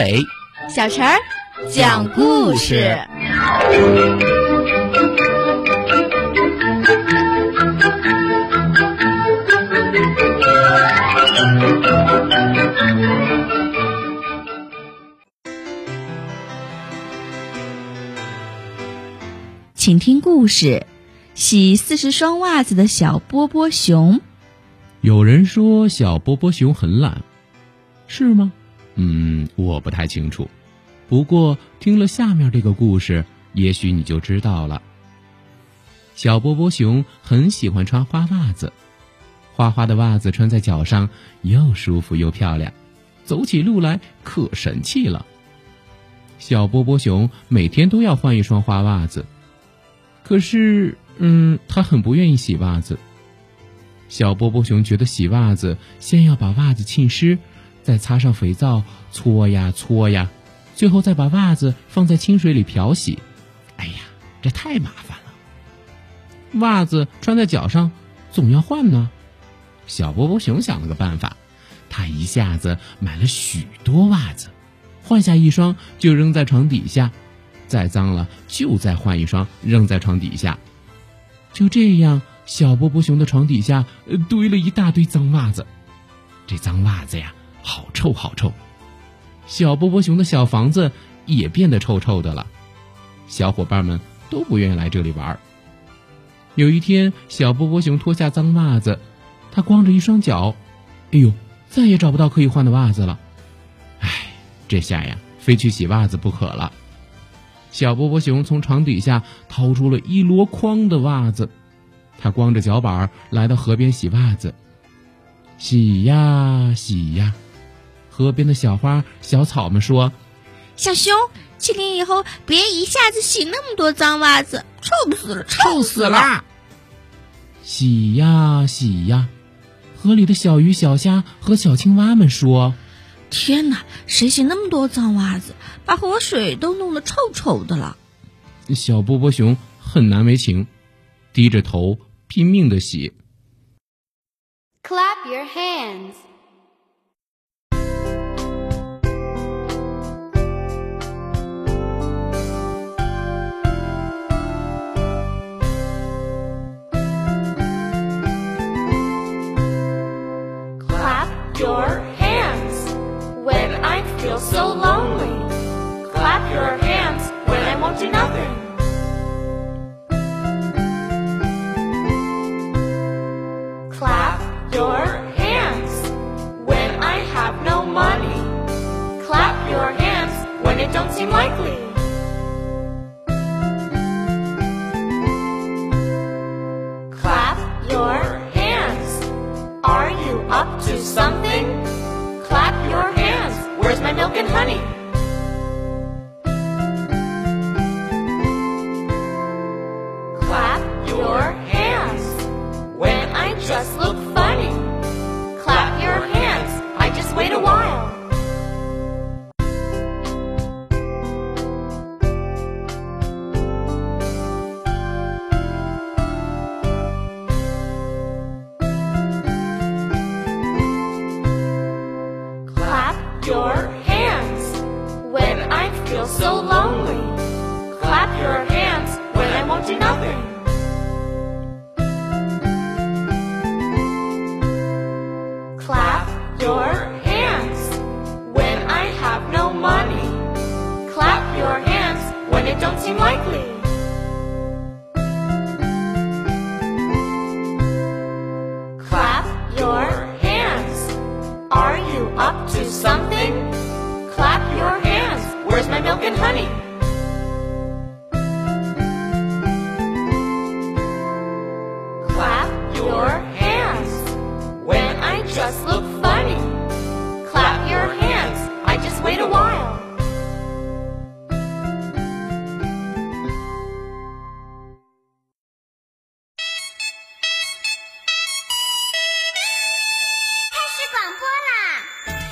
阿伟，小陈儿讲故事。请听故事：洗四十双袜子的小波波熊。有人说小波波熊很懒，是吗？嗯，我不太清楚。不过听了下面这个故事，也许你就知道了。小波波熊很喜欢穿花袜子，花花的袜子穿在脚上又舒服又漂亮，走起路来可神气了。小波波熊每天都要换一双花袜子，可是，嗯，他很不愿意洗袜子。小波波熊觉得洗袜子先要把袜子浸湿，再擦上肥皂搓呀搓呀，最后再把袜子放在清水里漂洗。哎呀，这太麻烦了。袜子穿在脚上，总要换呢。小波波熊想了个办法，他一下子买了许多袜子，换下一双就扔在床底下，再脏了就再换一双扔在床底下。就这样。小波波熊的床底下堆了一大堆脏袜子，这脏袜子呀，好臭好臭。小波波熊的小房子也变得臭臭的了，小伙伴们都不愿意来这里玩。有一天，小波波熊脱下脏袜子，他光着一双脚，哎呦，再也找不到可以换的袜子了。唉，这下呀，非去洗袜子不可了。小波波熊从床底下掏出了一箩筐的袜子。他光着脚板来到河边洗袜子，洗呀洗呀。河边的小花、小草们说：“小熊，请你以后别一下子洗那么多脏袜子，臭死了，臭死了！”洗呀洗呀，河里的小鱼、小虾和小青蛙们说：“天哪，谁洗那么多脏袜子，把河水都弄得臭臭的了？”小波波熊很难为情，低着头。拼命的洗。Clap your hands. Seem likely. Clap your hands. Are you up to something? Clap your hands. Where's my milk and honey? When I have no money. Clap your hands when it don't seem likely. Clap your hands. Are you up to something? Clap your hands. Where's my milk and honey? Just look